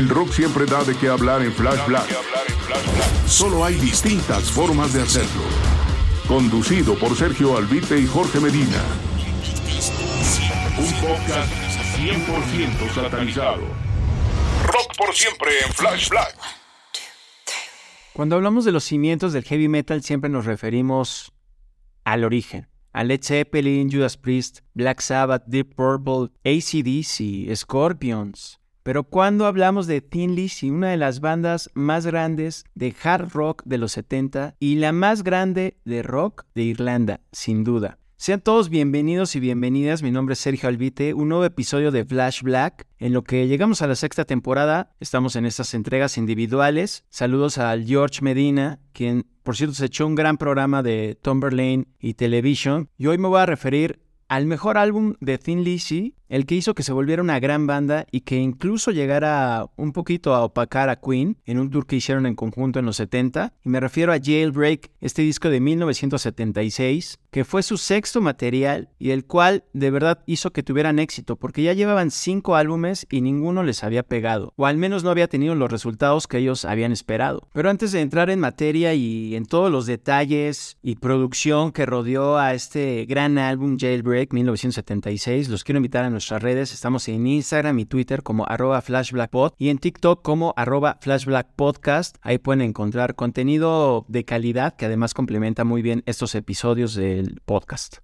El rock siempre da de qué hablar en Flash Black. Solo hay distintas formas de hacerlo. Conducido por Sergio Albite y Jorge Medina. Un podcast 100% satanizado. Rock por siempre en Flash Black. Cuando hablamos de los cimientos del heavy metal siempre nos referimos al origen. A Led Zeppelin, Judas Priest, Black Sabbath, Deep Purple, ACDC, Scorpions. Pero cuando hablamos de Thin Lizzy, una de las bandas más grandes de hard rock de los 70 y la más grande de rock de Irlanda, sin duda. Sean todos bienvenidos y bienvenidas, mi nombre es Sergio Albite, un nuevo episodio de Flash Black, en lo que llegamos a la sexta temporada, estamos en estas entregas individuales. Saludos al George Medina, quien por cierto se echó un gran programa de Tomberlane y Television, y hoy me voy a referir al mejor álbum de Thin Lizzy, el que hizo que se volviera una gran banda y que incluso llegara un poquito a opacar a Queen en un tour que hicieron en conjunto en los 70. Y me refiero a Jailbreak, este disco de 1976, que fue su sexto material y el cual de verdad hizo que tuvieran éxito, porque ya llevaban cinco álbumes y ninguno les había pegado, o al menos no había tenido los resultados que ellos habían esperado. Pero antes de entrar en materia y en todos los detalles y producción que rodeó a este gran álbum Jailbreak 1976, los quiero invitar a nuestras redes. Estamos en Instagram y Twitter como arroba flashblackpod y en TikTok como arroba flashblackpodcast. Ahí pueden encontrar contenido de calidad que además complementa muy bien estos episodios del podcast.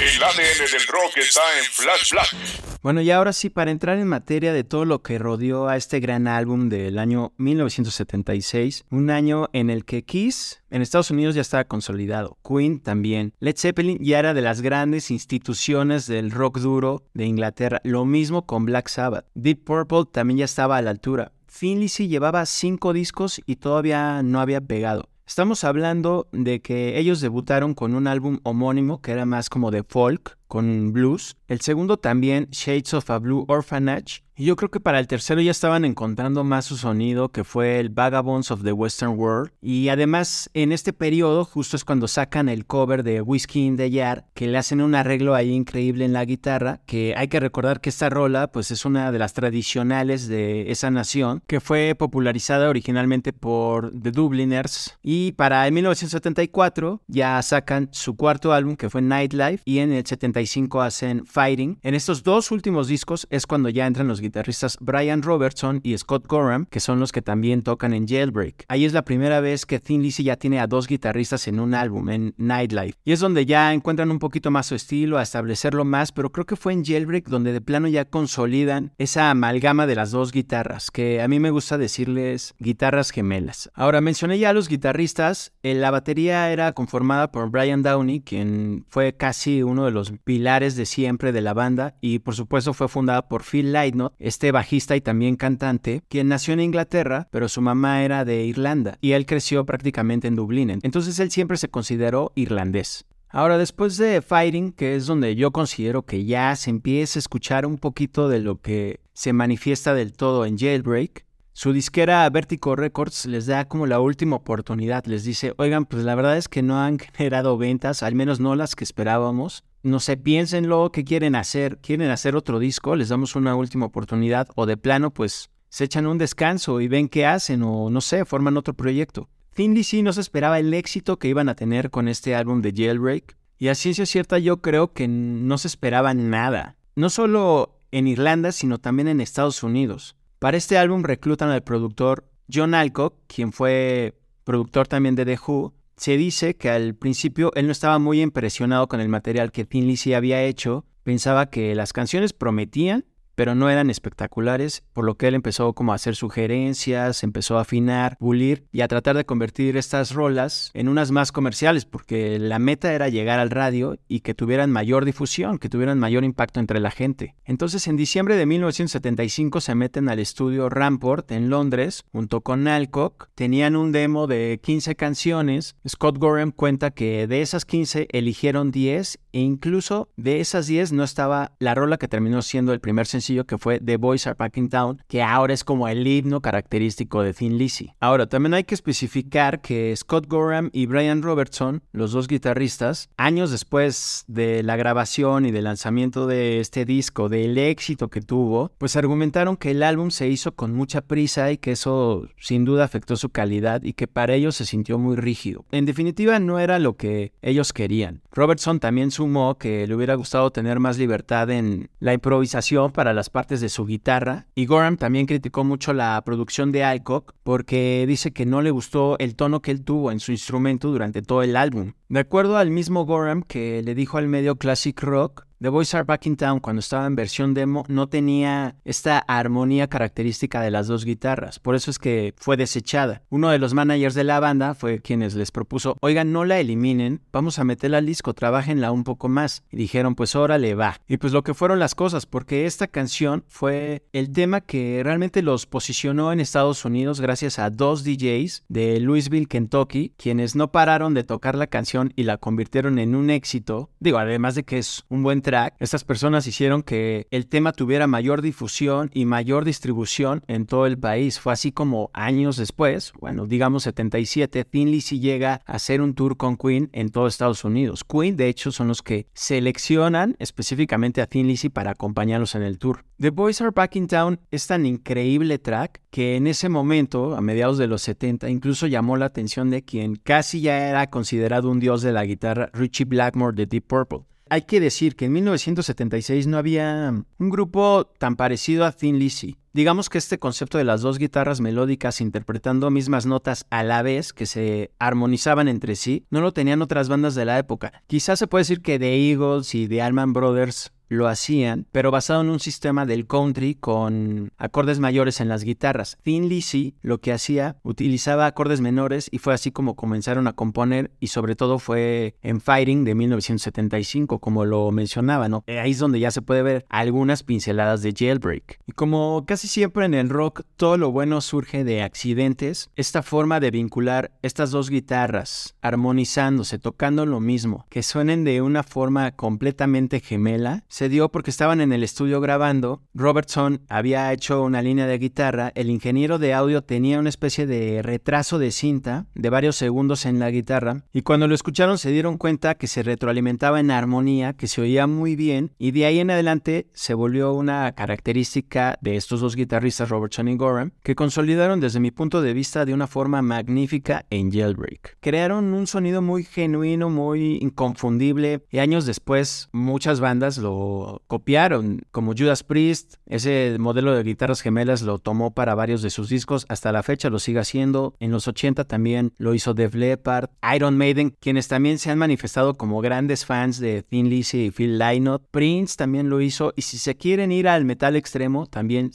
El ADN del rock está en Flash Black. Bueno, y ahora sí, para entrar en materia de todo lo que rodeó a este gran álbum del año 1976, un año en el que Kiss en Estados Unidos ya estaba consolidado, Queen también, Led Zeppelin ya era de las grandes instituciones del rock duro de Inglaterra, lo mismo con Black Sabbath, Deep Purple también ya estaba a la altura, Lizzy llevaba cinco discos y todavía no había pegado. Estamos hablando de que ellos debutaron con un álbum homónimo que era más como de folk, con blues. El segundo también, Shades of a Blue Orphanage. Y yo creo que para el tercero ya estaban encontrando más su sonido, que fue el Vagabonds of the Western World. Y además, en este periodo, justo es cuando sacan el cover de Whiskey in the Jar, que le hacen un arreglo ahí increíble en la guitarra, que hay que recordar que esta rola, pues es una de las tradicionales de esa nación, que fue popularizada originalmente por The Dubliners. Y para el 1974 ya sacan su cuarto álbum, que fue Nightlife, y en el 75 hacen Fighting. En estos dos últimos discos es cuando ya entran los guitarristas Brian Robertson y Scott Gorham, que son los que también tocan en Jailbreak. Ahí es la primera vez que Thin Lizzy ya tiene a dos guitarristas en un álbum, en Nightlife. Y es donde ya encuentran un poquito más su estilo, a establecerlo más, pero creo que fue en Jailbreak donde de plano ya consolidan esa amalgama de las dos guitarras, que a mí me gusta decirles guitarras gemelas. Ahora, mencioné ya a los guitarristas, eh, la batería era conformada por Brian Downey, quien fue casi uno de los pilares de siempre de la banda, y por supuesto fue fundada por Phil Lynott, este bajista y también cantante, quien nació en Inglaterra, pero su mamá era de Irlanda, y él creció prácticamente en Dublín, entonces él siempre se consideró irlandés. Ahora, después de Fighting, que es donde yo considero que ya se empieza a escuchar un poquito de lo que se manifiesta del todo en Jailbreak, su disquera Vertigo Records les da como la última oportunidad, les dice, oigan, pues la verdad es que no han generado ventas, al menos no las que esperábamos. No sé, piénsenlo, ¿qué quieren hacer? ¿Quieren hacer otro disco? Les damos una última oportunidad o de plano pues se echan un descanso y ven qué hacen o no sé, forman otro proyecto. Thin Lizzy no se esperaba el éxito que iban a tener con este álbum de Jailbreak y a ciencia cierta yo creo que no se esperaba nada. No solo en Irlanda, sino también en Estados Unidos. Para este álbum reclutan al productor John Alcock, quien fue productor también de The Who. Se dice que al principio él no estaba muy impresionado con el material que Thin Lizzy había hecho, pensaba que las canciones prometían, pero no eran espectaculares, por lo que él empezó como a hacer sugerencias, empezó a afinar, pulir y a tratar de convertir estas rolas en unas más comerciales, porque la meta era llegar al radio y que tuvieran mayor difusión, que tuvieran mayor impacto entre la gente. Entonces en diciembre de 1975 se meten al estudio Ramport en Londres junto con Alcock, tenían un demo de 15 canciones, Scott Gorham cuenta que de esas 15 eligieron 10 e incluso de esas 10 no estaba la rola que terminó siendo el primer sencillo que fue The Boys Are Packing Town, que ahora es como el himno característico de Thin Lizzy. Ahora, también hay que especificar que Scott Gorham y Brian Robertson, los dos guitarristas, años después de la grabación y del lanzamiento de este disco, del éxito que tuvo, pues argumentaron que el álbum se hizo con mucha prisa y que eso sin duda afectó su calidad y que para ellos se sintió muy rígido. En definitiva, no era lo que ellos querían. Robertson también sumó que le hubiera gustado tener más libertad en la improvisación para las partes de su guitarra. Y Gorham también criticó mucho la producción de Alcock porque dice que no le gustó el tono que él tuvo en su instrumento durante todo el álbum. De acuerdo al mismo Gorham que le dijo al medio Classic Rock, The Boys Are Back in Town cuando estaba en versión demo no tenía esta armonía característica de las dos guitarras, por eso es que fue desechada. Uno de los managers de la banda fue quienes les propuso, oigan, no la eliminen, vamos a meterla al disco, trabajenla un poco más. Y dijeron, pues órale, va. Y pues lo que fueron las cosas, porque esta canción fue el tema que realmente los posicionó en Estados Unidos gracias a dos DJs de Louisville, Kentucky, quienes no pararon de tocar la canción y la convirtieron en un éxito. Digo, además de que es un buen track estas personas hicieron que el tema tuviera mayor difusión y mayor distribución en todo el país. Fue así como años después, bueno, digamos 77, Thin Lizzy llega a hacer un tour con Queen en todo Estados Unidos. Queen, de hecho, son los que seleccionan específicamente a Thin Lizzy para acompañarlos en el tour. The Boys Are Back in Town es tan increíble track que en ese momento, a mediados de los 70, incluso llamó la atención de quien casi ya era considerado un dios de la guitarra, Richie Blackmore de Deep Purple. Hay que decir que en 1976 no había un grupo tan parecido a Thin Lizzy. Digamos que este concepto de las dos guitarras melódicas interpretando mismas notas a la vez que se armonizaban entre sí, no lo tenían otras bandas de la época. Quizás se puede decir que The Eagles y The Allman Brothers lo hacían, pero basado en un sistema del country con acordes mayores en las guitarras. Thin Lizzy lo que hacía, utilizaba acordes menores y fue así como comenzaron a componer y sobre todo fue en Fighting de 1975, como lo mencionaba, ¿no? Ahí es donde ya se puede ver algunas pinceladas de Jailbreak. Y como casi siempre en el rock, todo lo bueno surge de accidentes, esta forma de vincular estas dos guitarras, armonizándose, tocando lo mismo, que suenen de una forma completamente gemela, se dio porque estaban en el estudio grabando, Robertson había hecho una línea de guitarra, el ingeniero de audio tenía una especie de retraso de cinta de varios segundos en la guitarra y cuando lo escucharon se dieron cuenta que se retroalimentaba en armonía, que se oía muy bien y de ahí en adelante se volvió una característica de estos dos guitarristas Robertson y Gorham que consolidaron desde mi punto de vista de una forma magnífica en Jailbreak. Crearon un sonido muy genuino, muy inconfundible y años después muchas bandas lo copiaron, como Judas Priest, ese modelo de guitarras gemelas lo tomó para varios de sus discos, hasta la fecha lo sigue haciendo, en los 80 también lo hizo Def Leppard, Iron Maiden, quienes también se han manifestado como grandes fans de Thin Lizzy y Phil Lynott, Prince también lo hizo, y si se quieren ir al metal extremo, también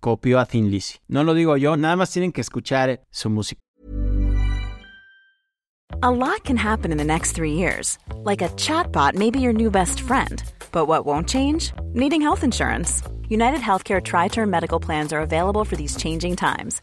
Copió a Thin Lizzy. No lo digo yo, nada más tienen que escuchar eh, su música. A lot can happen in the next three years. Like a chatbot may be your new best friend. But what won't change? Needing health insurance. United Healthcare Tri Term Medical Plans are available for these changing times.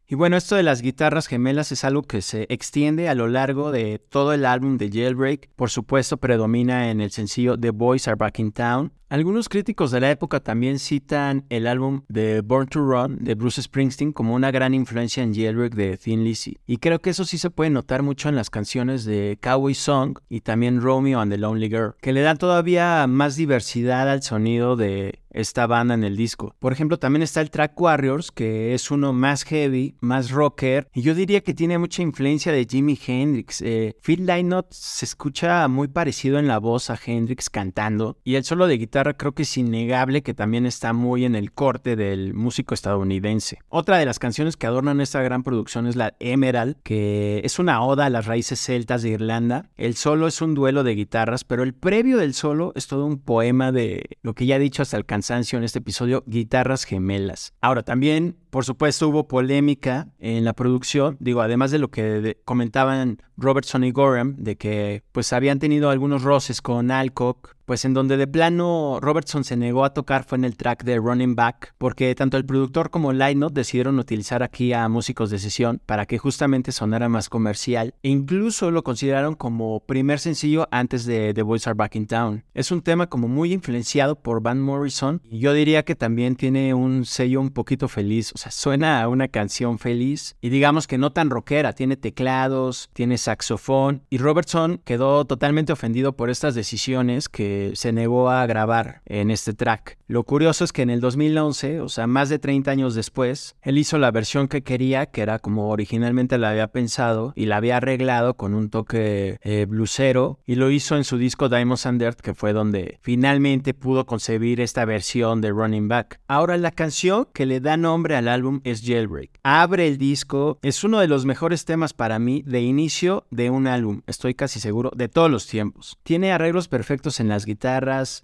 Y bueno, esto de las guitarras gemelas es algo que se extiende a lo largo de todo el álbum de Jailbreak. Por supuesto, predomina en el sencillo The Boys Are Back in Town. Algunos críticos de la época también citan el álbum de Born to Run de Bruce Springsteen como una gran influencia en Jailbreak de Thin Lizzy. Y creo que eso sí se puede notar mucho en las canciones de Cowboy Song y también Romeo and the Lonely Girl, que le dan todavía más diversidad al sonido de esta banda en el disco. Por ejemplo, también está el track Warriors, que es uno más heavy, más rocker, y yo diría que tiene mucha influencia de Jimi Hendrix. Eh, Phil Lynott se escucha muy parecido en la voz a Hendrix cantando, y el solo de guitarra creo que es innegable que también está muy en el corte del músico estadounidense. Otra de las canciones que adornan esta gran producción es la Emerald, que es una oda a las raíces celtas de Irlanda. El solo es un duelo de guitarras, pero el previo del solo es todo un poema de lo que ya he dicho hasta el cansancio en este episodio, guitarras gemelas. Ahora también por supuesto hubo polémica en la producción, digo, además de lo que comentaban Robertson y Gorham, de que pues habían tenido algunos roces con Alcock, pues en donde de plano Robertson se negó a tocar fue en el track de Running Back, porque tanto el productor como Lightnote decidieron utilizar aquí a músicos de sesión para que justamente sonara más comercial, e incluso lo consideraron como primer sencillo antes de The Boys Are Back in Town. Es un tema como muy influenciado por Van Morrison, y yo diría que también tiene un sello un poquito feliz, sea, suena a una canción feliz y digamos que no tan rockera, tiene teclados, tiene saxofón y Robertson quedó totalmente ofendido por estas decisiones que se negó a grabar en este track. Lo curioso es que en el 2011, o sea, más de 30 años después, él hizo la versión que quería, que era como originalmente la había pensado y la había arreglado con un toque eh, blusero y lo hizo en su disco Diamonds and Dirt, que fue donde finalmente pudo concebir esta versión de Running Back. Ahora la canción que le da nombre al álbum es Jailbreak. Abre el disco, es uno de los mejores temas para mí de inicio de un álbum, estoy casi seguro, de todos los tiempos. Tiene arreglos perfectos en las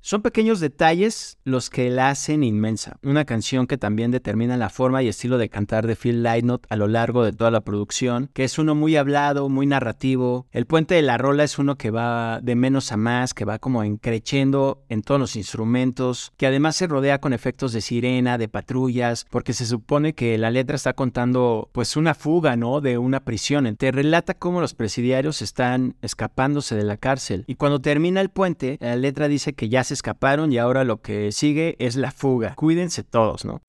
son pequeños detalles los que la hacen inmensa. Una canción que también determina la forma y estilo de cantar de Phil Lynott a lo largo de toda la producción, que es uno muy hablado, muy narrativo. El puente de la rola es uno que va de menos a más, que va como encrechendo en todos los instrumentos, que además se rodea con efectos de sirena, de patrullas, porque se supone que la letra está contando pues una fuga, ¿no? De una prisión. Te relata cómo los presidiarios están escapándose de la cárcel. Y cuando termina el puente, la letra dice que ya se escaparon y ahora lo que sigue es la fuga. Cuídense todos, ¿no?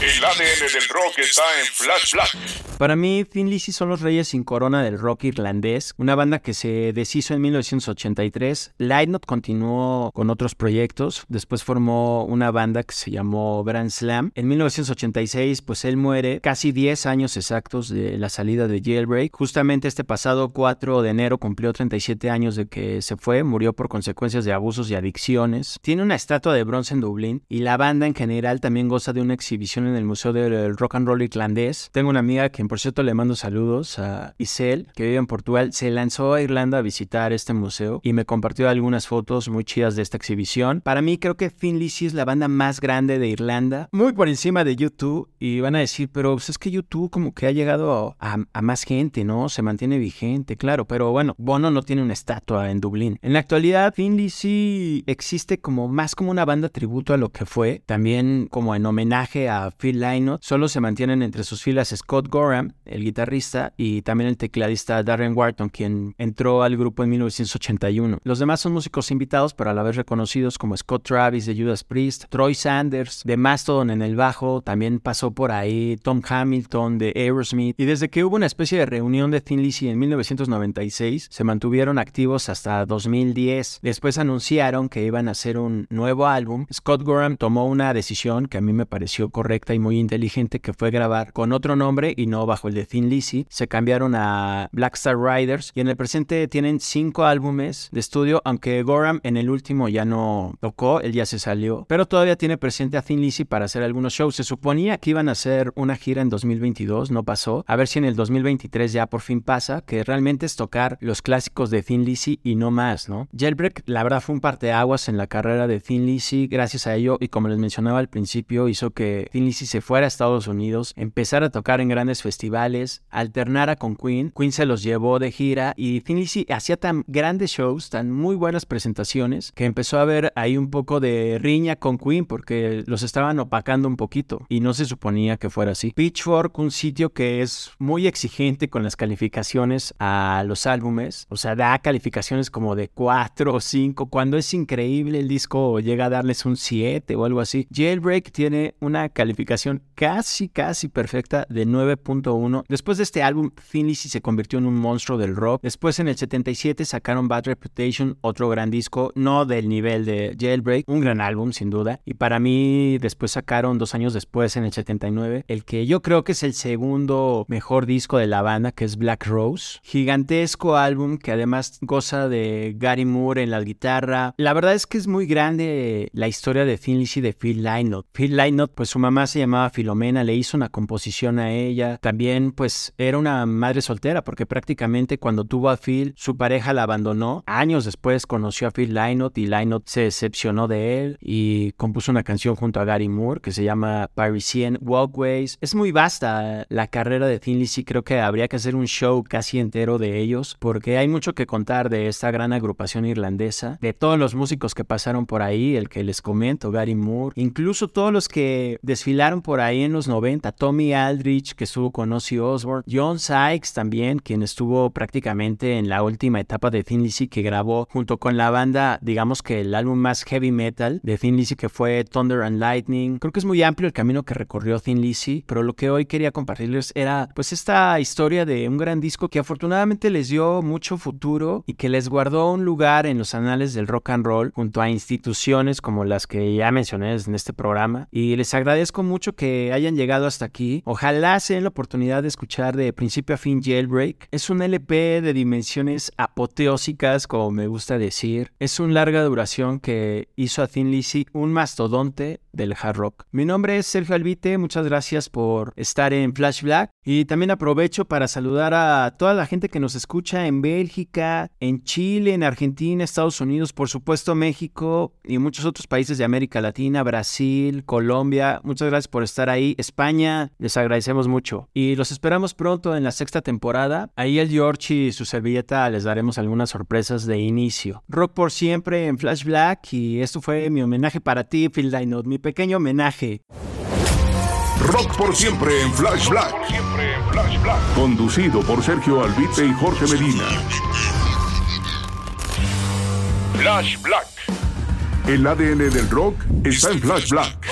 El ADN del rock está en Flash Black. Para mí, Thin Lizzy son los reyes sin corona del rock irlandés, una banda que se deshizo en 1983. Lightnot continuó con otros proyectos, después formó una banda que se llamó Brand Slam. En 1986, pues él muere casi 10 años exactos de la salida de Jailbreak. Justamente este pasado 4 de enero cumplió 37 años de que se fue, murió por consecuencias de abusos y adicciones. Tiene una estatua de bronce en Dublín y la banda en general también goza de una exhibición en el Museo del Rock and Roll Irlandés. Tengo una amiga que, por cierto, le mando saludos a Isel, que vive en Portugal. Se lanzó a Irlanda a visitar este museo y me compartió algunas fotos muy chidas de esta exhibición. Para mí, creo que Lizzy es la banda más grande de Irlanda, muy por encima de YouTube. Y van a decir, pero pues, es que YouTube como que ha llegado a, a más gente, ¿no? Se mantiene vigente, claro. Pero bueno, Bono no tiene una estatua en Dublín. En la actualidad, Lizzy existe como más como una banda tributo a lo que fue, también como en homenaje a Phil Lynott. Solo se mantienen entre sus filas Scott Gorham, el guitarrista, y también el tecladista Darren Wharton, quien entró al grupo en 1981. Los demás son músicos invitados, pero a la vez reconocidos como Scott Travis de Judas Priest, Troy Sanders de Mastodon en el bajo, también pasó por ahí Tom Hamilton de Aerosmith. Y desde que hubo una especie de reunión de Thin Lizzy en 1996, se mantuvieron activos hasta 2010. Después anunciaron que iban a hacer un nuevo álbum. Scott Gorham tomó una decisión que a mí me pareció correcta y muy inteligente, que fue grabar con otro nombre y no bajo el de Thin Lizzy. Se cambiaron a Black Star Riders y en el presente tienen cinco álbumes de estudio, aunque Gorham en el último ya no tocó, él ya se salió, pero todavía tiene presente a Thin Lizzy para hacer algunos shows. Se suponía que iban a hacer una gira en 2022, no pasó. A ver si en el 2023 ya por fin pasa, que realmente es tocar los clásicos de Thin Lizzy y no más, ¿no? Jailbreak, la verdad, fue un parteaguas en la carrera de Thin Lizzy. Gracias a ello, y como les mencionaba al principio, hizo que Thin Lizzy se fuera a Estados Unidos, empezara a tocar en grandes festivales, alternara con Queen. Queen se los llevó de gira y Lizzy hacía tan grandes shows, tan muy buenas presentaciones, que empezó a ver ahí un poco de riña con Queen porque los estaban opacando un poquito y no se suponía que fuera así. Pitchfork, un sitio que es muy exigente con las calificaciones a los álbumes, o sea, da calificaciones como de 4 o 5, cuando es increíble el disco llega a darles un 7 o algo así. Jailbreak tiene una calificación casi, casi perfecta de 9.1. Después de este álbum, Lizzy se convirtió en un monstruo del rock. Después en el 77 sacaron Bad Reputation, otro gran disco, no del nivel de Jailbreak, un gran álbum sin duda. Y para mí después sacaron dos años después en el 79 el que yo creo que es el segundo mejor disco de la banda, que es Black Rose. Gigantesco álbum que además goza de Gary Moore en la guitarra. La verdad es que es muy grande la historia de Lizzy de Phil Lynott. Phil Lynott, pues su mamá se llamaba Filomena, le hizo una composición a ella. También pues era una madre soltera porque prácticamente cuando tuvo a Phil, su pareja la abandonó. Años después conoció a Phil Lynott y Lynott se decepcionó de él y compuso una canción junto a Gary Moore que se llama Parisian Walkways. Es muy vasta la carrera de Thin Lizzy, creo que habría que hacer un show casi entero de ellos porque hay mucho que contar de esta gran agrupación irlandesa, de todos los músicos que pasaron por ahí, el que les comento, Gary Moore, incluso todos los que desfilaron por ahí en los 90, Tommy Aldrich que estuvo con Ozzy Osbourne, John Sykes también, quien estuvo prácticamente en la última etapa de Thin Lizzy que grabó junto con la banda, digamos que el álbum más heavy metal de Thin Lizzy que fue Thunder and Lightning. Creo que es muy amplio el camino que recorrió Thin Lizzy, pero lo que hoy quería compartirles era pues esta historia de un gran disco que afortunadamente les dio mucho futuro y que les guardó un lugar en los anales del rock and roll junto a instituciones como las que ya mencioné en este programa. Y les agradezco mucho que hayan llegado hasta aquí. Ojalá se den la oportunidad de escuchar de principio a fin Jailbreak. Es un LP de dimensiones apoteósicas, como me gusta decir. Es un larga duración que hizo a Thin Lizzy un mastodonte del hard rock. Mi nombre es Sergio Albite, muchas gracias por estar en Flash Black y también aprovecho para saludar a toda la gente que nos escucha en Bélgica, en Chile, en Argentina, Estados Unidos, por supuesto México y muchos otros países de América Latina, Brasil, Colombia. Muchas gracias por estar ahí. España, les agradecemos mucho y los esperamos pronto en la sexta temporada. Ahí el George y su servilleta les daremos algunas sorpresas de inicio. Rock por siempre en Flash Black y esto fue mi homenaje para ti, Phil Dynot, mi pequeño homenaje. Rock por siempre en Flash Black. Conducido por Sergio Albite y Jorge Medina. Flash Black. El ADN del rock está en Flash Black.